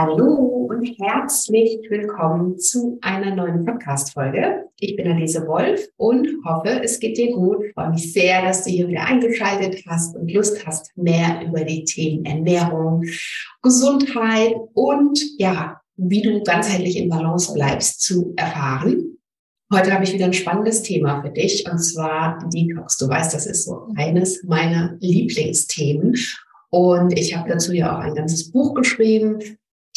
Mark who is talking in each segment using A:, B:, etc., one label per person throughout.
A: Hallo und herzlich willkommen zu einer neuen Podcast-Folge. Ich bin Annese Wolf und hoffe, es geht dir gut. Ich freue mich sehr, dass du hier wieder eingeschaltet hast und Lust hast, mehr über die Themen Ernährung, Gesundheit und ja, wie du ganzheitlich in Balance bleibst, zu erfahren. Heute habe ich wieder ein spannendes Thema für dich und zwar Detox. Du weißt, das ist so eines meiner Lieblingsthemen. Und ich habe dazu ja auch ein ganzes Buch geschrieben,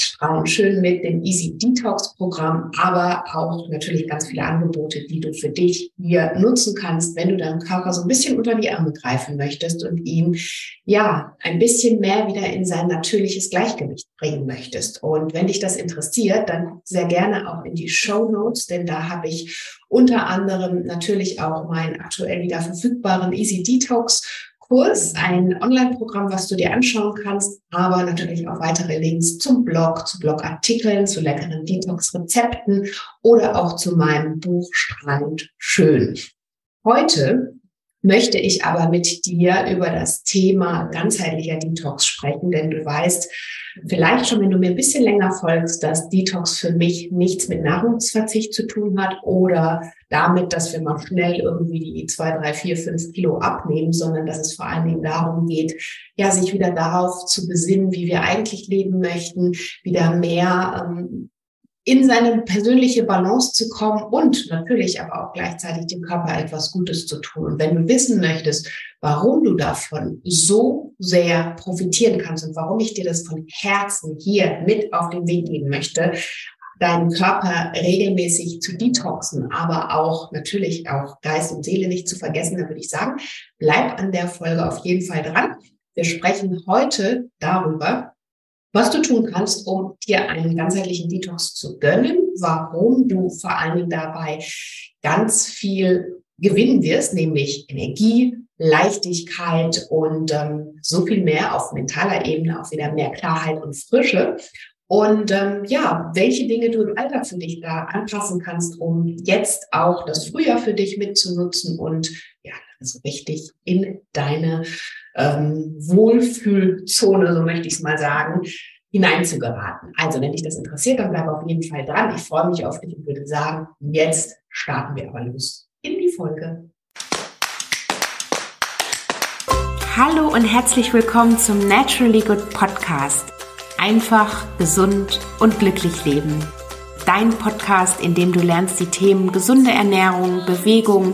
A: strahlend schön mit dem Easy Detox Programm, aber auch natürlich ganz viele Angebote, die du für dich hier nutzen kannst, wenn du deinem Körper so ein bisschen unter die Arme greifen möchtest und ihn ja ein bisschen mehr wieder in sein natürliches Gleichgewicht bringen möchtest. Und wenn dich das interessiert, dann sehr gerne auch in die Show Notes, denn da habe ich unter anderem natürlich auch meinen aktuell wieder verfügbaren Easy Detox Kurs, ein Online-Programm, was du dir anschauen kannst, aber natürlich auch weitere Links zum Blog, zu Blogartikeln, zu leckeren Detox-Rezepten oder auch zu meinem Buch Strand schön. Heute möchte ich aber mit dir über das Thema ganzheitlicher Detox sprechen, denn du weißt vielleicht schon, wenn du mir ein bisschen länger folgst, dass Detox für mich nichts mit Nahrungsverzicht zu tun hat oder damit, dass wir mal schnell irgendwie die zwei, drei, vier, fünf Kilo abnehmen, sondern dass es vor allen Dingen darum geht, ja, sich wieder darauf zu besinnen, wie wir eigentlich leben möchten, wieder mehr ähm, in seine persönliche Balance zu kommen und natürlich aber auch gleichzeitig dem Körper etwas Gutes zu tun. Und wenn du wissen möchtest, warum du davon so sehr profitieren kannst und warum ich dir das von Herzen hier mit auf den Weg geben möchte, deinen Körper regelmäßig zu detoxen, aber auch natürlich auch Geist und Seele nicht zu vergessen, dann würde ich sagen, bleib an der Folge auf jeden Fall dran. Wir sprechen heute darüber, was du tun kannst, um dir einen ganzheitlichen Detox zu gönnen, warum du vor allen Dingen dabei ganz viel gewinnen wirst, nämlich Energie, Leichtigkeit und ähm, so viel mehr auf mentaler Ebene, auch wieder mehr Klarheit und Frische. Und ähm, ja, welche Dinge du im Alltag für dich da anpassen kannst, um jetzt auch das Frühjahr für dich mitzunutzen und also richtig in deine ähm, Wohlfühlzone, so möchte ich es mal sagen, hineinzugeraten. Also, wenn dich das interessiert, dann bleib auf jeden Fall dran. Ich freue mich auf dich und würde sagen, jetzt starten wir aber los in die Folge.
B: Hallo und herzlich willkommen zum Naturally Good Podcast. Einfach, gesund und glücklich leben. Dein Podcast, in dem du lernst, die Themen gesunde Ernährung, Bewegung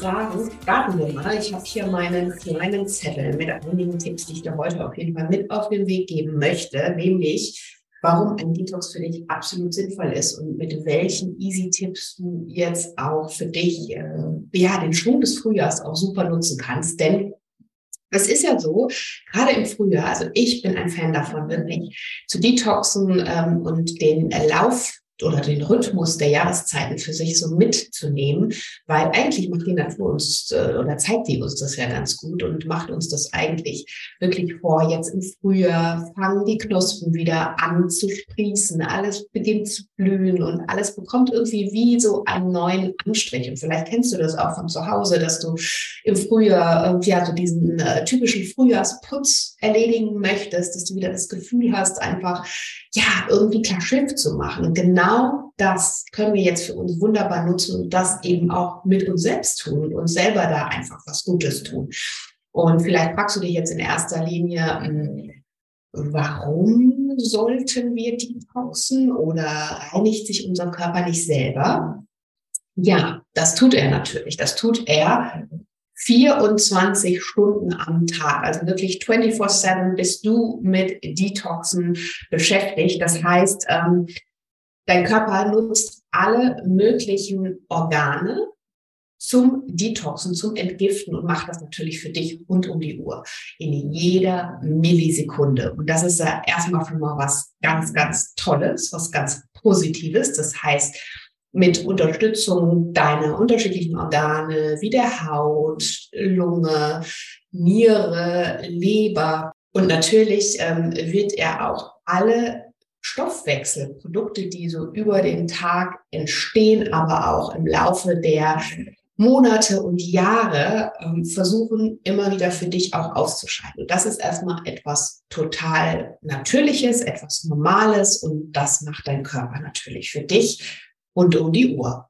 A: Sagen, starten wir mal. Ich habe hier meinen kleinen Zettel mit einigen Tipps, die ich dir heute auf jeden Fall mit auf den Weg geben möchte, nämlich warum ein Detox für dich absolut sinnvoll ist und mit welchen Easy-Tipps du jetzt auch für dich äh, ja den Schwung des Frühjahrs auch super nutzen kannst. Denn es ist ja so, gerade im Frühjahr, also ich bin ein Fan davon, wirklich zu detoxen ähm, und den Lauf oder den Rhythmus der Jahreszeiten für sich so mitzunehmen, weil eigentlich macht die Natur uns äh, oder zeigt die uns das ja ganz gut und macht uns das eigentlich wirklich vor. Jetzt im Frühjahr fangen die Knospen wieder an zu sprießen, alles beginnt zu blühen und alles bekommt irgendwie wie so einen neuen Anstrich. Und vielleicht kennst du das auch von zu Hause, dass du im Frühjahr ja so diesen äh, typischen Frühjahrsputz erledigen möchtest, dass du wieder das Gefühl hast, einfach ja irgendwie klar Schiff zu machen. Genau genau das können wir jetzt für uns wunderbar nutzen und das eben auch mit uns selbst tun und uns selber da einfach was Gutes tun. Und vielleicht fragst du dich jetzt in erster Linie, hm, warum sollten wir detoxen oder reinigt sich unser Körper nicht selber? Ja, das tut er natürlich. Das tut er 24 Stunden am Tag, also wirklich 24-7 bist du mit Detoxen beschäftigt. Das heißt, ähm, Dein Körper nutzt alle möglichen Organe zum Detoxen, zum Entgiften und macht das natürlich für dich rund um die Uhr in jeder Millisekunde. Und das ist ja erstmal schon mal was ganz, ganz Tolles, was ganz Positives. Das heißt, mit Unterstützung deiner unterschiedlichen Organe wie der Haut, Lunge, Niere, Leber. Und natürlich ähm, wird er auch alle Stoffwechselprodukte, die so über den Tag entstehen, aber auch im Laufe der Monate und Jahre ähm, versuchen, immer wieder für dich auch auszuscheiden. Und das ist erstmal etwas total Natürliches, etwas Normales und das macht dein Körper natürlich für dich rund um die Uhr.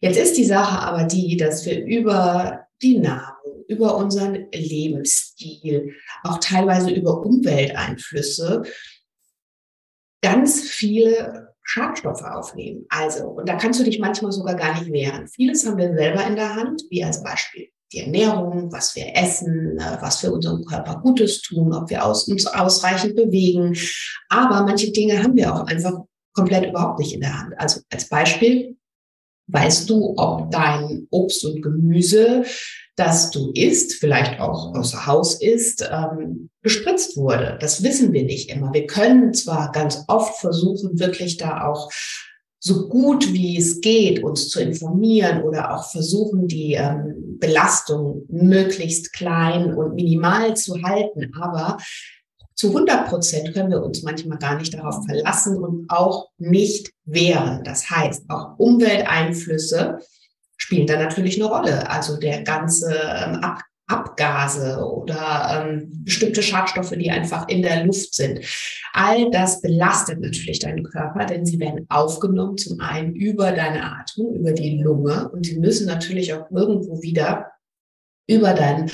A: Jetzt ist die Sache aber die, dass wir über die Nahrung, über unseren Lebensstil, auch teilweise über Umwelteinflüsse ganz viele Schadstoffe aufnehmen. Also, und da kannst du dich manchmal sogar gar nicht wehren. Vieles haben wir selber in der Hand, wie als Beispiel die Ernährung, was wir essen, äh, was für unseren Körper Gutes tun, ob wir uns ausreichend bewegen. Aber manche Dinge haben wir auch einfach komplett überhaupt nicht in der Hand. Also als Beispiel, weißt du, ob dein Obst und Gemüse das du isst, vielleicht auch außer Haus isst, ähm, gespritzt wurde. Das wissen wir nicht immer. Wir können zwar ganz oft versuchen, wirklich da auch so gut wie es geht, uns zu informieren oder auch versuchen, die ähm, Belastung möglichst klein und minimal zu halten. Aber zu 100 Prozent können wir uns manchmal gar nicht darauf verlassen und auch nicht wehren. Das heißt, auch Umwelteinflüsse spielen da natürlich eine Rolle. Also der ganze ähm, Ab Abgase oder ähm, bestimmte Schadstoffe, die einfach in der Luft sind. All das belastet natürlich deinen Körper, denn sie werden aufgenommen zum einen über deine Atmung, über die Lunge und sie müssen natürlich auch irgendwo wieder über deinen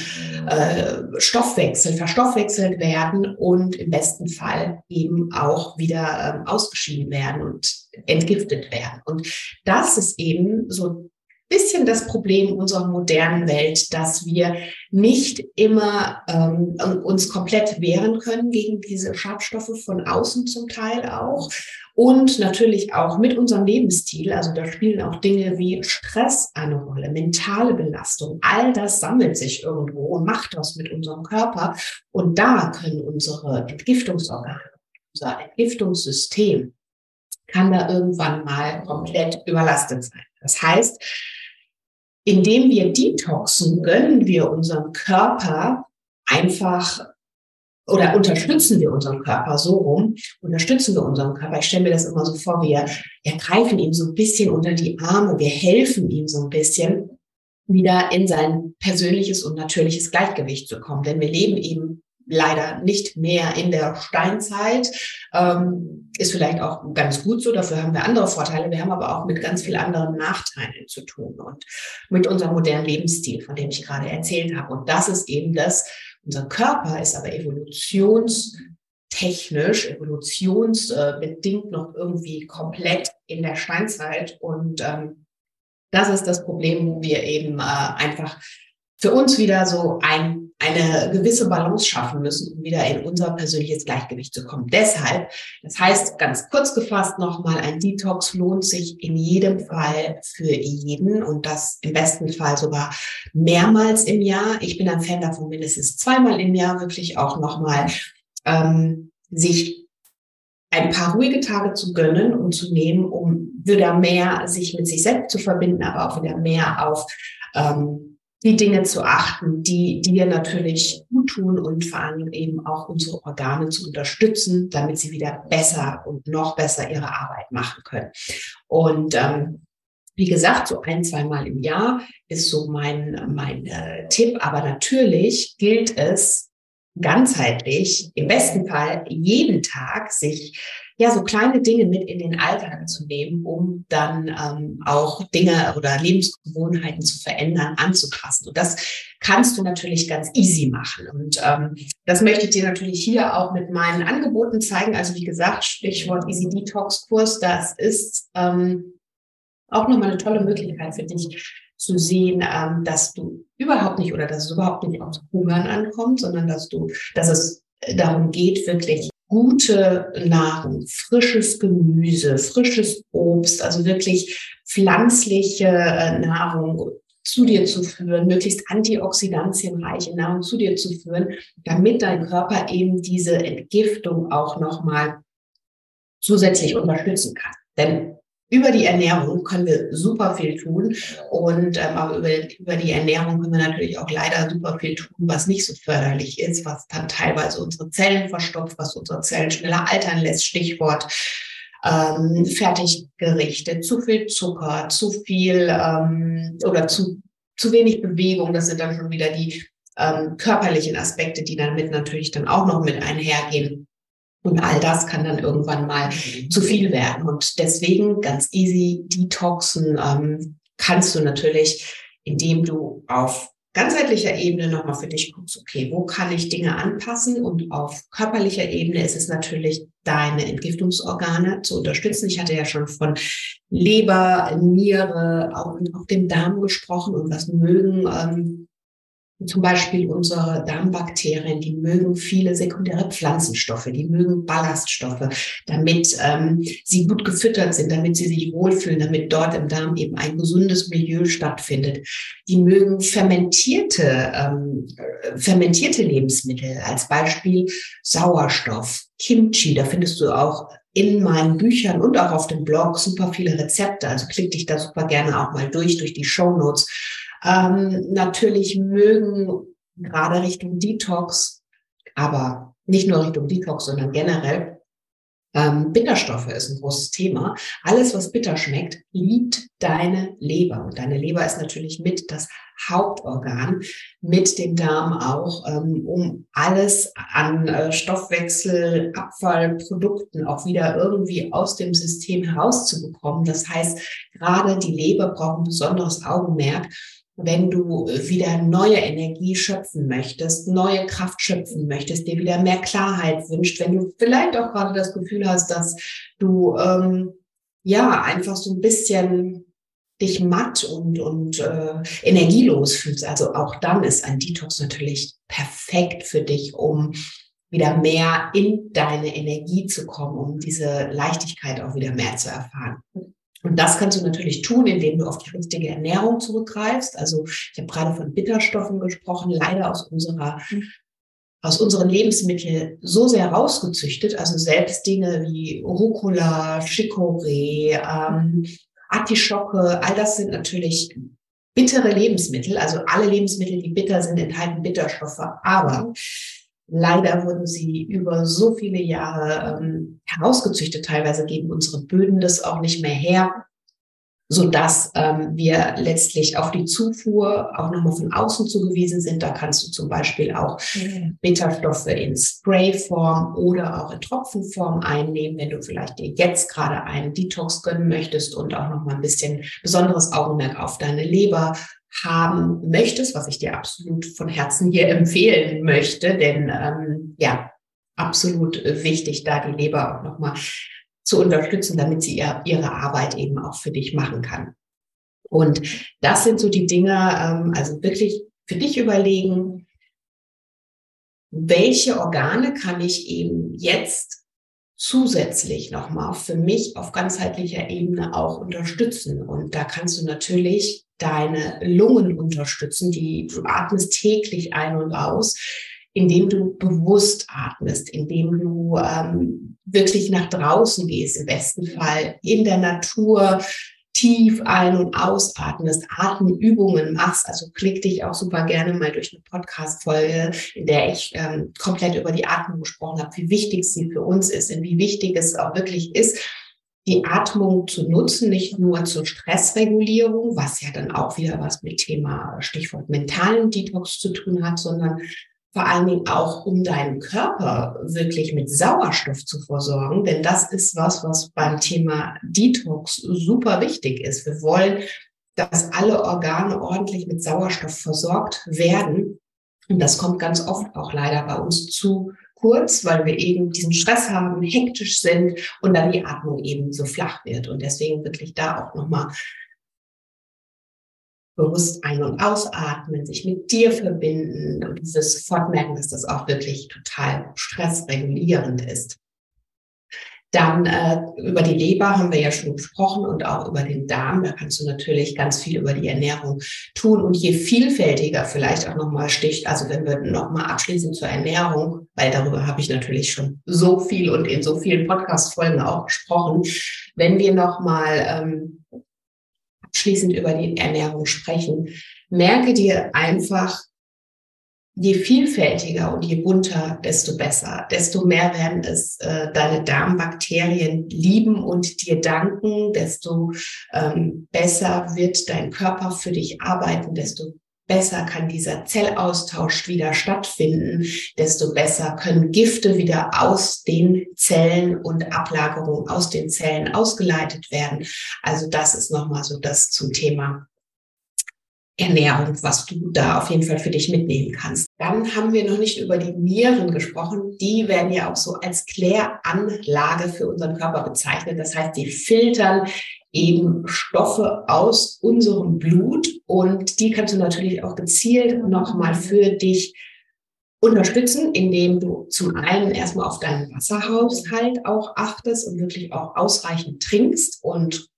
A: äh, Stoffwechsel verstoffwechselt werden und im besten Fall eben auch wieder ähm, ausgeschieden werden und entgiftet werden. Und das ist eben so bisschen das Problem unserer modernen Welt, dass wir nicht immer ähm, uns komplett wehren können gegen diese Schadstoffe von außen zum Teil auch. Und natürlich auch mit unserem Lebensstil. Also da spielen auch Dinge wie Stress eine Rolle, mentale Belastung. All das sammelt sich irgendwo und macht was mit unserem Körper. Und da können unsere Entgiftungsorgane, unser Entgiftungssystem kann da irgendwann mal komplett überlastet sein. Das heißt, indem wir detoxen, gönnen wir unserem Körper einfach oder unterstützen wir unseren Körper so rum, unterstützen wir unseren Körper. Ich stelle mir das immer so vor, wir, wir greifen ihm so ein bisschen unter die Arme, wir helfen ihm so ein bisschen, wieder in sein persönliches und natürliches Gleichgewicht zu kommen. Denn wir leben eben leider nicht mehr in der Steinzeit. Ähm, ist vielleicht auch ganz gut so, dafür haben wir andere Vorteile. Wir haben aber auch mit ganz vielen anderen Nachteilen zu tun und mit unserem modernen Lebensstil, von dem ich gerade erzählt habe. Und das ist eben das, unser Körper ist aber evolutionstechnisch, evolutionsbedingt noch irgendwie komplett in der Steinzeit. Und ähm, das ist das Problem, wo wir eben äh, einfach für uns wieder so ein eine gewisse Balance schaffen müssen, um wieder in unser persönliches Gleichgewicht zu kommen. Deshalb, das heißt ganz kurz gefasst nochmal, ein Detox lohnt sich in jedem Fall für jeden und das im besten Fall sogar mehrmals im Jahr. Ich bin ein Fan davon, mindestens zweimal im Jahr wirklich auch nochmal ähm, sich ein paar ruhige Tage zu gönnen und zu nehmen, um wieder mehr sich mit sich selbst zu verbinden, aber auch wieder mehr auf ähm, die Dinge zu achten, die dir natürlich gut tun und vor allem eben auch unsere Organe zu unterstützen, damit sie wieder besser und noch besser ihre Arbeit machen können. Und ähm, wie gesagt, so ein, zweimal im Jahr ist so mein, mein äh, Tipp. Aber natürlich gilt es ganzheitlich, im besten Fall jeden Tag sich ja so kleine Dinge mit in den Alltag zu nehmen, um dann ähm, auch Dinge oder Lebensgewohnheiten zu verändern, anzupassen. Und das kannst du natürlich ganz easy machen. Und ähm, das möchte ich dir natürlich hier auch mit meinen Angeboten zeigen. Also wie gesagt, Stichwort Easy Detox Kurs, das ist ähm, auch nochmal eine tolle Möglichkeit für dich, zu sehen, ähm, dass du überhaupt nicht oder dass es überhaupt nicht aufs Hungern ankommt, sondern dass du, dass es darum geht, wirklich gute Nahrung, frisches Gemüse, frisches Obst, also wirklich pflanzliche äh, Nahrung, zu dir zu führen, möglichst antioxidantienreiche Nahrung zu dir zu führen, damit dein Körper eben diese Entgiftung auch nochmal zusätzlich unterstützen kann. Denn über die Ernährung können wir super viel tun und ähm, aber über, über die Ernährung können wir natürlich auch leider super viel tun, was nicht so förderlich ist, was dann teilweise unsere Zellen verstopft, was unsere Zellen schneller altern lässt. Stichwort ähm, Fertiggerichte, zu viel Zucker, zu viel ähm, oder zu, zu wenig Bewegung. Das sind dann schon wieder die ähm, körperlichen Aspekte, die damit natürlich dann auch noch mit einhergehen. Und all das kann dann irgendwann mal zu viel werden. Und deswegen ganz easy detoxen ähm, kannst du natürlich, indem du auf ganzheitlicher Ebene nochmal für dich guckst, okay, wo kann ich Dinge anpassen? Und auf körperlicher Ebene ist es natürlich, deine Entgiftungsorgane zu unterstützen. Ich hatte ja schon von Leber, Niere, auch, auch dem Darm gesprochen und was mögen ähm, zum Beispiel unsere Darmbakterien, die mögen viele sekundäre Pflanzenstoffe, die mögen Ballaststoffe, damit ähm, sie gut gefüttert sind, damit sie sich wohlfühlen, damit dort im Darm eben ein gesundes Milieu stattfindet. Die mögen fermentierte, ähm, fermentierte Lebensmittel, als Beispiel Sauerstoff, Kimchi, da findest du auch in meinen Büchern und auch auf dem Blog super viele Rezepte. Also klick dich da super gerne auch mal durch, durch die Show Notes ähm, natürlich mögen gerade Richtung Detox, aber nicht nur Richtung Detox, sondern generell ähm, Bitterstoffe ist ein großes Thema. Alles, was bitter schmeckt, liebt deine Leber. Und deine Leber ist natürlich mit das Hauptorgan, mit dem Darm auch, ähm, um alles an äh, Stoffwechsel, Abfallprodukten auch wieder irgendwie aus dem System herauszubekommen. Das heißt, gerade die Leber braucht ein besonderes Augenmerk wenn du wieder neue Energie schöpfen möchtest, neue Kraft schöpfen möchtest, dir wieder mehr Klarheit wünscht, wenn du vielleicht auch gerade das Gefühl hast, dass du ähm, ja einfach so ein bisschen dich matt und, und äh, energielos fühlst. Also auch dann ist ein Detox natürlich perfekt für dich, um wieder mehr in deine Energie zu kommen, um diese Leichtigkeit auch wieder mehr zu erfahren. Und das kannst du natürlich tun, indem du auf die richtige Ernährung zurückgreifst. Also ich habe gerade von Bitterstoffen gesprochen, leider aus unserer aus unseren Lebensmitteln so sehr rausgezüchtet, also selbst Dinge wie Rucola, Chicorée, ähm, Artischocke, all das sind natürlich bittere Lebensmittel. Also alle Lebensmittel, die bitter sind, enthalten Bitterstoffe. Aber Leider wurden sie über so viele Jahre ähm, herausgezüchtet. Teilweise geben unsere Böden das auch nicht mehr her, so dass ähm, wir letztlich auf die Zufuhr auch nochmal von außen zugewiesen sind. Da kannst du zum Beispiel auch mhm. Bitterstoffe in Sprayform oder auch in Tropfenform einnehmen, wenn du vielleicht dir jetzt gerade einen Detox gönnen möchtest und auch nochmal ein bisschen besonderes Augenmerk auf deine Leber haben möchtest, was ich dir absolut von Herzen hier empfehlen möchte, denn ähm, ja, absolut wichtig, da die Leber auch nochmal zu unterstützen, damit sie ihr, ihre Arbeit eben auch für dich machen kann. Und das sind so die Dinge, ähm, also wirklich für dich überlegen, welche Organe kann ich eben jetzt zusätzlich nochmal für mich auf ganzheitlicher Ebene auch unterstützen. Und da kannst du natürlich deine Lungen unterstützen. Die, du atmest täglich ein und aus, indem du bewusst atmest, indem du ähm, wirklich nach draußen gehst, im besten Fall in der Natur tief ein- und ausatmest, Atemübungen machst. Also klick dich auch super gerne mal durch eine Podcast-Folge, in der ich ähm, komplett über die Atmung gesprochen habe, wie wichtig sie für uns ist und wie wichtig es auch wirklich ist, die Atmung zu nutzen, nicht nur zur Stressregulierung, was ja dann auch wieder was mit Thema Stichwort mentalen Detox zu tun hat, sondern vor allen Dingen auch, um deinen Körper wirklich mit Sauerstoff zu versorgen. Denn das ist was, was beim Thema Detox super wichtig ist. Wir wollen, dass alle Organe ordentlich mit Sauerstoff versorgt werden. Und das kommt ganz oft auch leider bei uns zu kurz, weil wir eben diesen Stress haben, hektisch sind und dann die Atmung eben so flach wird. Und deswegen wirklich da auch nochmal bewusst ein- und ausatmen, sich mit dir verbinden und du wirst sofort merken, dass das auch wirklich total stressregulierend ist. Dann äh, über die Leber haben wir ja schon gesprochen und auch über den Darm. Da kannst du natürlich ganz viel über die Ernährung tun. Und je vielfältiger vielleicht auch nochmal sticht, also wenn wir nochmal abschließen zur Ernährung, weil darüber habe ich natürlich schon so viel und in so vielen Podcast-Folgen auch gesprochen, wenn wir nochmal ähm, abschließend über die Ernährung sprechen, merke dir einfach, je vielfältiger und je bunter, desto besser, desto mehr werden es äh, deine Darmbakterien lieben und dir danken, desto ähm, besser wird dein Körper für dich arbeiten, desto besser kann dieser Zellaustausch wieder stattfinden, desto besser können Gifte wieder aus den Zellen und Ablagerungen aus den Zellen ausgeleitet werden. Also das ist nochmal so das zum Thema Ernährung, was du da auf jeden Fall für dich mitnehmen kannst. Dann haben wir noch nicht über die Nieren gesprochen. Die werden ja auch so als Kläranlage für unseren Körper bezeichnet. Das heißt, die filtern eben Stoffe aus unserem Blut und die kannst du natürlich auch gezielt nochmal für dich unterstützen, indem du zum einen erstmal auf deinen Wasserhaushalt auch achtest und wirklich auch ausreichend trinkst und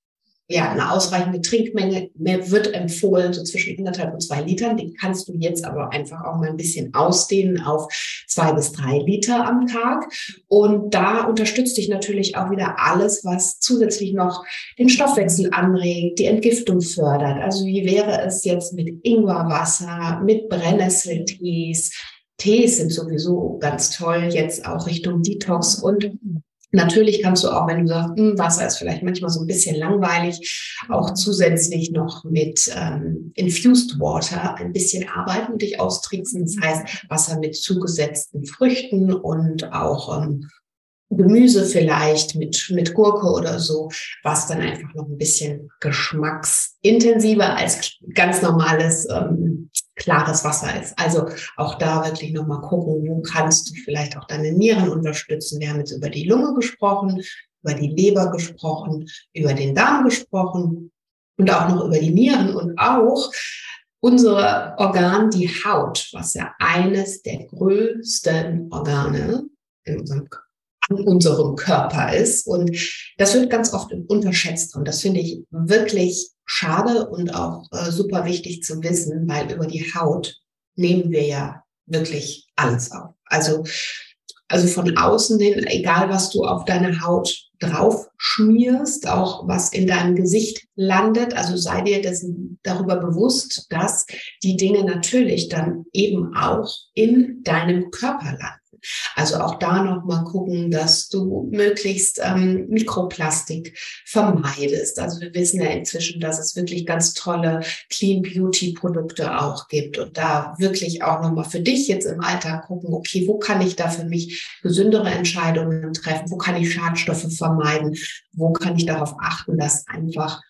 A: ja, eine ausreichende Trinkmenge mehr wird empfohlen, so zwischen anderthalb und zwei Litern. Die kannst du jetzt aber einfach auch mal ein bisschen ausdehnen auf zwei bis drei Liter am Tag. Und da unterstützt dich natürlich auch wieder alles, was zusätzlich noch den Stoffwechsel anregt, die Entgiftung fördert. Also wie wäre es jetzt mit Ingwerwasser, mit Brennnesseltees? Tees sind sowieso ganz toll, jetzt auch Richtung Detox und Natürlich kannst du auch, wenn du sagst, hm, Wasser ist vielleicht manchmal so ein bisschen langweilig, auch zusätzlich noch mit ähm, Infused Water ein bisschen arbeiten und dich austricksen. Das heißt, Wasser mit zugesetzten Früchten und auch ähm, Gemüse vielleicht mit, mit Gurke oder so, was dann einfach noch ein bisschen geschmacksintensiver als ganz normales ähm, klares Wasser ist. Also auch da wirklich nochmal gucken, wo kannst du vielleicht auch deine Nieren unterstützen. Wir haben jetzt über die Lunge gesprochen, über die Leber gesprochen, über den Darm gesprochen und auch noch über die Nieren und auch unser Organ, die Haut, was ja eines der größten Organe in unserem an unserem Körper ist. Und das wird ganz oft unterschätzt. Und das finde ich wirklich schade und auch äh, super wichtig zu wissen, weil über die Haut nehmen wir ja wirklich alles auf. Also, also von außen hin, egal was du auf deine Haut drauf schmierst, auch was in deinem Gesicht landet. Also sei dir dessen, darüber bewusst, dass die Dinge natürlich dann eben auch in deinem Körper landen. Also auch da nochmal gucken, dass du möglichst ähm, Mikroplastik vermeidest. Also wir wissen ja inzwischen, dass es wirklich ganz tolle Clean Beauty Produkte auch gibt und da wirklich auch nochmal für dich jetzt im Alltag gucken, okay, wo kann ich da für mich gesündere Entscheidungen treffen? Wo kann ich Schadstoffe vermeiden? Wo kann ich darauf achten, dass einfach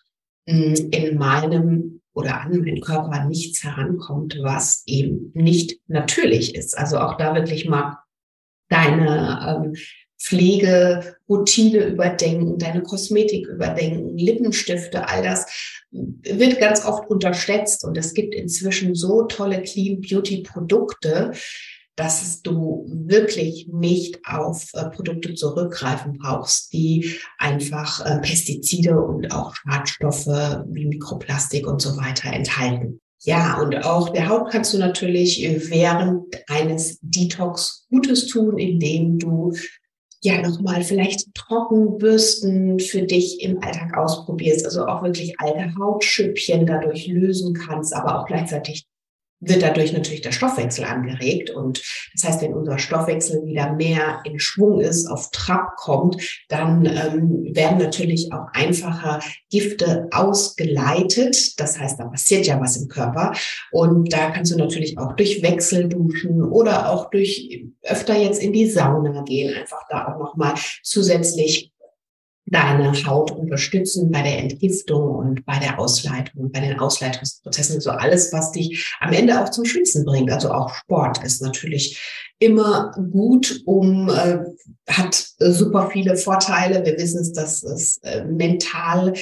A: hm, in meinem oder an meinen Körper nichts herankommt, was eben nicht natürlich ist. Also auch da wirklich mal deine ähm, Pflegeroutine überdenken, deine Kosmetik überdenken, Lippenstifte, all das wird ganz oft unterschätzt und es gibt inzwischen so tolle Clean Beauty Produkte, dass du wirklich nicht auf äh, Produkte zurückgreifen brauchst, die einfach äh, Pestizide und auch Schadstoffe wie Mikroplastik und so weiter enthalten. Ja, und auch der Haut kannst du natürlich während eines Detox Gutes tun, indem du ja nochmal vielleicht Trockenbürsten für dich im Alltag ausprobierst. Also auch wirklich alte Hautschüppchen dadurch lösen kannst, aber auch gleichzeitig wird dadurch natürlich der Stoffwechsel angeregt. Und das heißt, wenn unser Stoffwechsel wieder mehr in Schwung ist, auf Trab kommt, dann ähm, werden natürlich auch einfacher Gifte ausgeleitet. Das heißt, da passiert ja was im Körper. Und da kannst du natürlich auch durch Wechsel duschen oder auch durch öfter jetzt in die Sauna gehen, einfach da auch nochmal zusätzlich deine Haut unterstützen bei der Entgiftung und bei der Ausleitung, bei den Ausleitungsprozessen, so alles, was dich am Ende auch zum Schwitzen bringt. Also auch Sport ist natürlich immer gut, um äh, hat super viele Vorteile. Wir wissen es, dass es äh, mental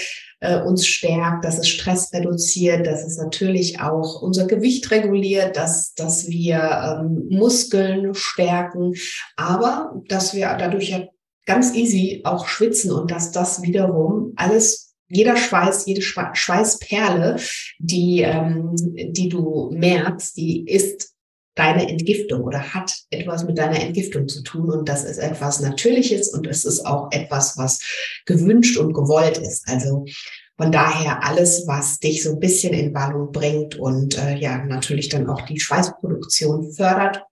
A: äh, uns stärkt, dass es Stress reduziert, dass es natürlich auch unser Gewicht reguliert, dass dass wir ähm, Muskeln stärken, aber dass wir dadurch ja ganz easy auch schwitzen und dass das wiederum alles jeder Schweiß, jede Schweißperle, die, ähm, die du merkst, die ist deine Entgiftung oder hat etwas mit deiner Entgiftung zu tun. Und das ist etwas Natürliches und es ist auch etwas, was gewünscht und gewollt ist. Also von daher alles, was dich so ein bisschen in Ballung bringt und äh, ja, natürlich dann auch die Schweißproduktion fördert,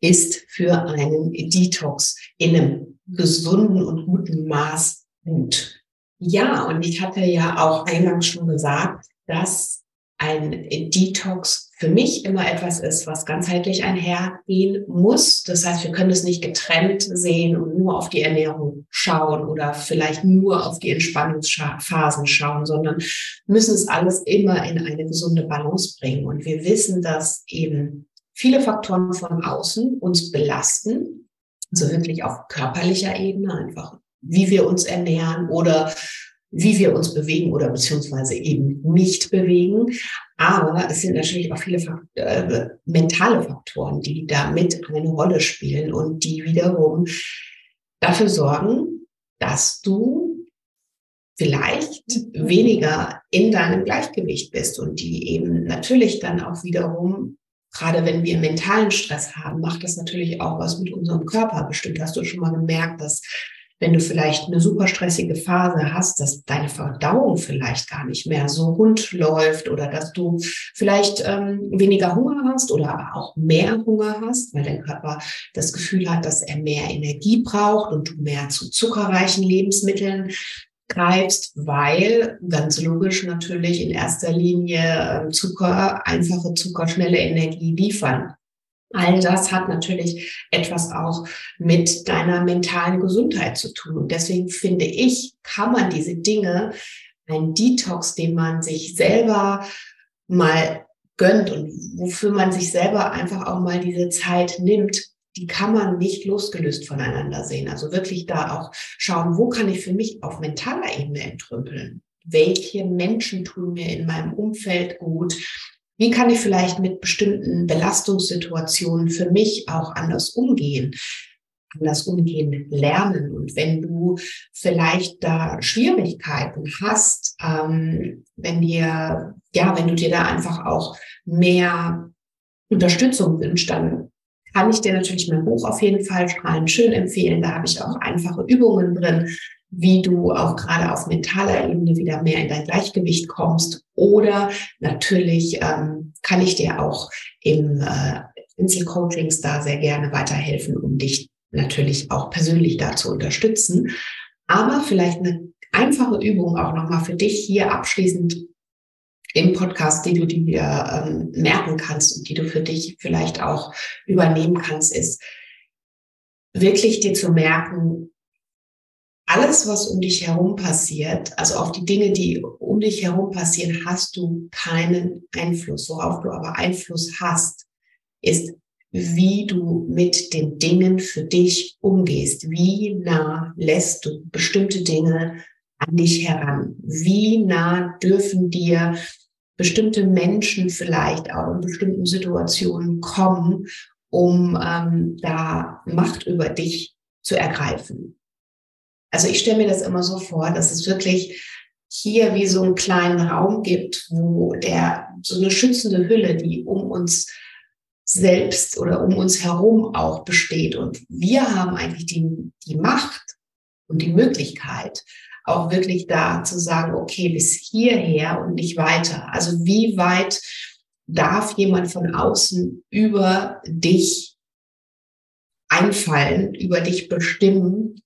A: ist für einen Detox in einem gesunden und guten Maß gut. Ja, und ich hatte ja auch eingangs schon gesagt, dass ein Detox für mich immer etwas ist, was ganzheitlich einhergehen muss. Das heißt, wir können es nicht getrennt sehen und nur auf die Ernährung schauen oder vielleicht nur auf die Entspannungsphasen schauen, sondern müssen es alles immer in eine gesunde Balance bringen. Und wir wissen, dass eben viele Faktoren von außen uns belasten, also wirklich auf körperlicher Ebene, einfach wie wir uns ernähren oder wie wir uns bewegen oder beziehungsweise eben nicht bewegen. Aber es sind natürlich auch viele Fakt äh, mentale Faktoren, die da mit eine Rolle spielen und die wiederum dafür sorgen, dass du vielleicht weniger in deinem Gleichgewicht bist und die eben natürlich dann auch wiederum gerade wenn wir mentalen Stress haben, macht das natürlich auch was mit unserem Körper. Bestimmt hast du schon mal gemerkt, dass wenn du vielleicht eine super stressige Phase hast, dass deine Verdauung vielleicht gar nicht mehr so rund läuft oder dass du vielleicht ähm, weniger Hunger hast oder auch mehr Hunger hast, weil dein Körper das Gefühl hat, dass er mehr Energie braucht und du mehr zu zuckerreichen Lebensmitteln greifst, weil ganz logisch natürlich in erster Linie ähm, Zucker, einfache Zucker, schnelle Energie liefern. All das hat natürlich etwas auch mit deiner mentalen Gesundheit zu tun. Und deswegen finde ich, kann man diese Dinge, ein Detox, den man sich selber mal gönnt und wofür man sich selber einfach auch mal diese Zeit nimmt, die kann man nicht losgelöst voneinander sehen. Also wirklich da auch schauen, wo kann ich für mich auf mentaler Ebene entrümpeln? Welche Menschen tun mir in meinem Umfeld gut? Wie kann ich vielleicht mit bestimmten Belastungssituationen für mich auch anders umgehen? anders umgehen lernen. Und wenn du vielleicht da Schwierigkeiten hast, ähm, wenn dir, ja, wenn du dir da einfach auch mehr Unterstützung wünschst, dann kann ich dir natürlich mein Buch auf jeden Fall strahlend schön empfehlen. Da habe ich auch einfache Übungen drin, wie du auch gerade auf mentaler Ebene wieder mehr in dein Gleichgewicht kommst. Oder natürlich ähm, kann ich dir auch im äh, Inselcoachings da sehr gerne weiterhelfen, um dich natürlich auch persönlich da zu unterstützen. Aber vielleicht eine einfache Übung auch nochmal für dich hier abschließend im Podcast, die du dir ähm, merken kannst und die du für dich vielleicht auch übernehmen kannst, ist wirklich dir zu merken, alles, was um dich herum passiert, also auf die Dinge, die um dich herum passieren, hast du keinen Einfluss. Worauf du aber Einfluss hast, ist, wie du mit den Dingen für dich umgehst. Wie nah lässt du bestimmte Dinge an dich heran? Wie nah dürfen dir bestimmte Menschen vielleicht auch in bestimmten Situationen kommen, um ähm, da Macht über dich zu ergreifen? Also ich stelle mir das immer so vor, dass es wirklich hier wie so einen kleinen Raum gibt, wo der so eine schützende Hülle, die um uns selbst oder um uns herum auch besteht. Und wir haben eigentlich die, die Macht und die Möglichkeit, auch wirklich da zu sagen, okay, bis hierher und nicht weiter. Also wie weit darf jemand von außen über dich einfallen, über dich bestimmen,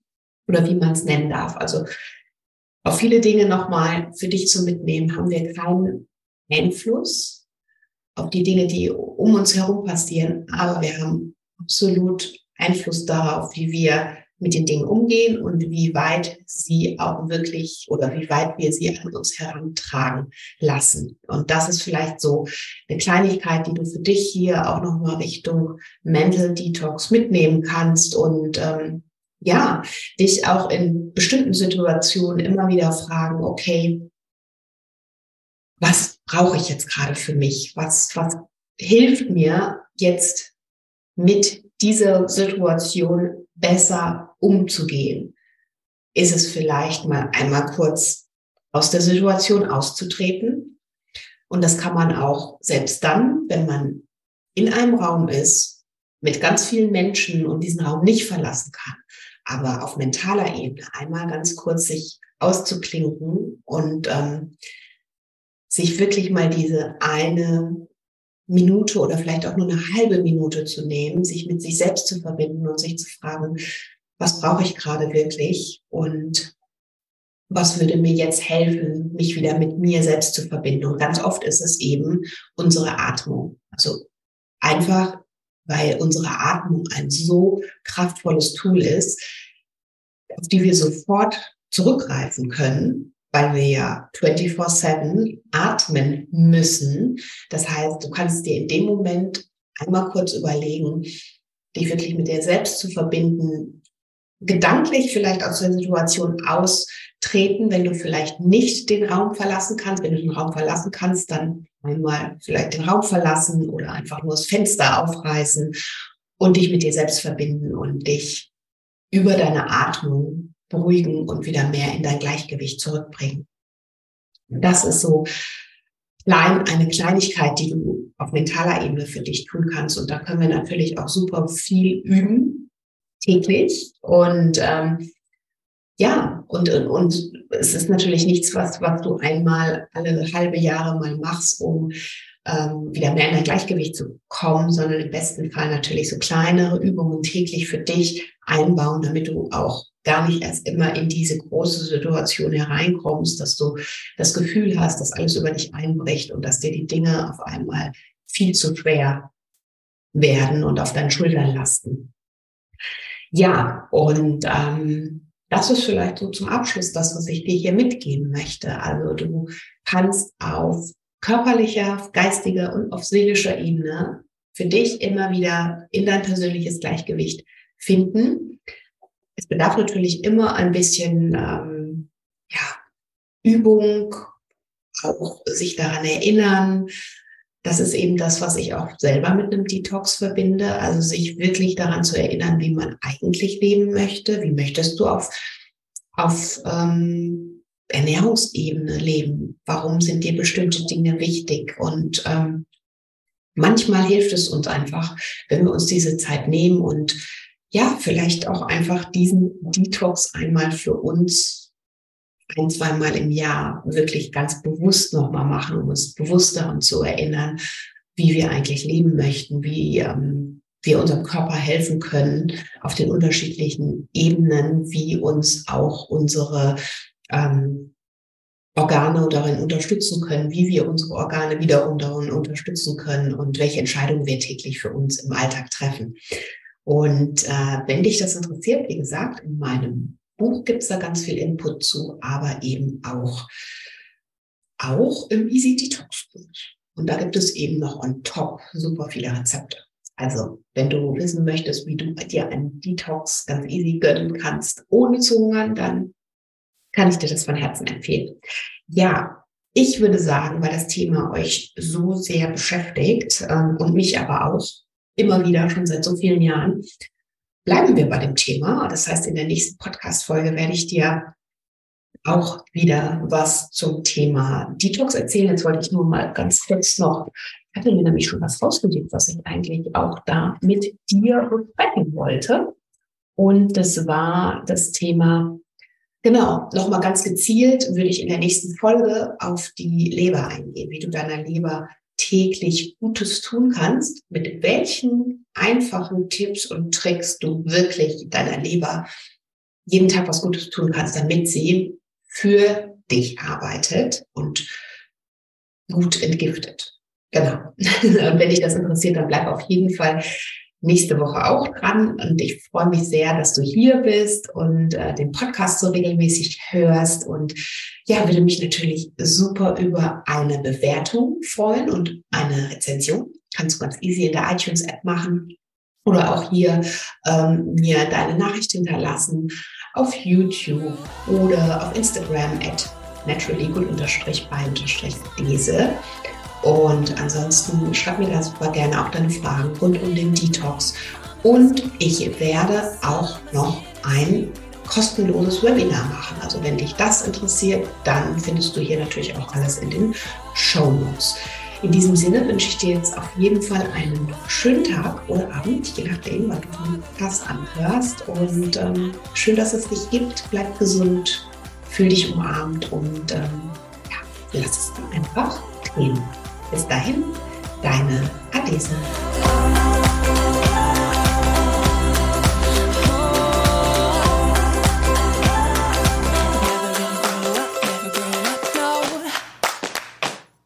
A: oder wie man es nennen darf. Also auf viele Dinge nochmal für dich zu mitnehmen, haben wir keinen Einfluss auf die Dinge, die um uns herum passieren, aber wir haben absolut Einfluss darauf, wie wir mit den Dingen umgehen und wie weit sie auch wirklich oder wie weit wir sie an uns herantragen lassen. Und das ist vielleicht so eine Kleinigkeit, die du für dich hier auch nochmal Richtung Mental Detox mitnehmen kannst und ähm, ja, dich auch in bestimmten Situationen immer wieder fragen, okay, was brauche ich jetzt gerade für mich? Was, was hilft mir jetzt mit dieser Situation besser umzugehen? Ist es vielleicht mal einmal kurz aus der Situation auszutreten? Und das kann man auch selbst dann, wenn man in einem Raum ist mit ganz vielen Menschen und diesen Raum nicht verlassen kann, aber auf mentaler Ebene einmal ganz kurz sich auszuklinken und ähm, sich wirklich mal diese eine Minute oder vielleicht auch nur eine halbe Minute zu nehmen, sich mit sich selbst zu verbinden und sich zu fragen, was brauche ich gerade wirklich und was würde mir jetzt helfen, mich wieder mit mir selbst zu verbinden. Und ganz oft ist es eben unsere Atmung. Also einfach, weil unsere Atmung ein so kraftvolles Tool ist, auf die wir sofort zurückgreifen können, weil wir ja 24-7 atmen müssen. Das heißt, du kannst dir in dem Moment einmal kurz überlegen, dich wirklich mit dir selbst zu verbinden, gedanklich vielleicht aus der Situation austreten, wenn du vielleicht nicht den Raum verlassen kannst. Wenn du den Raum verlassen kannst, dann einmal vielleicht den Raum verlassen oder einfach nur das Fenster aufreißen und dich mit dir selbst verbinden und dich über deine Atmung beruhigen und wieder mehr in dein Gleichgewicht zurückbringen. Das ist so klein, eine Kleinigkeit, die du auf mentaler Ebene für dich tun kannst. Und da können wir natürlich auch super viel üben, täglich. Und ähm, ja, und, und, und es ist natürlich nichts, was, was du einmal alle halbe Jahre mal machst, um ähm, wieder mehr in ein Gleichgewicht zu kommen, sondern im besten Fall natürlich so kleinere Übungen täglich für dich einbauen, damit du auch gar nicht erst immer in diese große Situation hereinkommst, dass du das Gefühl hast, dass alles über dich einbricht und dass dir die Dinge auf einmal viel zu schwer werden und auf deinen Schultern lasten. Ja, und ähm, das ist vielleicht so zum Abschluss das, was ich dir hier mitgeben möchte. Also du kannst auf körperlicher, geistiger und auf seelischer Ebene für dich immer wieder in dein persönliches Gleichgewicht finden. Es bedarf natürlich immer ein bisschen ähm, ja, Übung, auch sich daran erinnern. Das ist eben das, was ich auch selber mit einem Detox verbinde. Also sich wirklich daran zu erinnern, wie man eigentlich leben möchte. Wie möchtest du auf, auf ähm, Ernährungsebene leben? Warum sind dir bestimmte Dinge wichtig? Und ähm, manchmal hilft es uns einfach, wenn wir uns diese Zeit nehmen und ja, vielleicht auch einfach diesen Detox einmal für uns ein, zweimal im Jahr wirklich ganz bewusst nochmal machen, um uns bewusst daran zu erinnern, wie wir eigentlich leben möchten, wie ähm, wir unserem Körper helfen können auf den unterschiedlichen Ebenen, wie uns auch unsere ähm, Organe darin unterstützen können, wie wir unsere Organe wiederum darin unterstützen können und welche Entscheidungen wir täglich für uns im Alltag treffen. Und äh, wenn dich das interessiert, wie gesagt, in meinem Buch gibt es da ganz viel Input zu, aber eben auch, auch im Easy Detox Buch. Und da gibt es eben noch on top super viele Rezepte. Also, wenn du wissen möchtest, wie du dir einen Detox ganz easy gönnen kannst, ohne zu hungern, dann kann ich dir das von Herzen empfehlen. Ja, ich würde sagen, weil das Thema euch so sehr beschäftigt ähm, und mich aber auch immer wieder schon seit so vielen Jahren. Bleiben wir bei dem Thema. Das heißt, in der nächsten Podcast-Folge werde ich dir auch wieder was zum Thema Detox erzählen. Jetzt wollte ich nur mal ganz kurz noch, ich hatte mir nämlich schon was rausgelegt, was ich eigentlich auch da mit dir besprechen wollte. Und das war das Thema, genau, nochmal ganz gezielt würde ich in der nächsten Folge auf die Leber eingehen, wie du deiner Leber täglich Gutes tun kannst, mit welchen einfachen Tipps und Tricks du wirklich deiner Leber jeden Tag was Gutes tun kannst, damit sie für dich arbeitet und gut entgiftet. Genau. Und wenn dich das interessiert, dann bleib auf jeden Fall nächste Woche auch dran. Und ich freue mich sehr, dass du hier bist und äh, den Podcast so regelmäßig hörst. Und ja, würde mich natürlich super über eine Bewertung freuen und eine Rezension. Kannst du ganz easy in der iTunes-App machen oder auch hier ähm, mir deine Nachricht hinterlassen auf YouTube oder auf Instagram at naturallygood-by-lese. Und ansonsten schreib mir da super gerne auch deine Fragen rund um den Detox. Und ich werde auch noch ein kostenloses Webinar machen. Also wenn dich das interessiert, dann findest du hier natürlich auch alles in den Show Notes. In diesem Sinne wünsche ich dir jetzt auf jeden Fall einen schönen Tag oder Abend, je nachdem, wann du Podcast anhörst. Und ähm, schön, dass es dich gibt. Bleib gesund, fühl dich umarmt und ähm, ja, lass es einfach drehen. Bis dahin, deine Adese.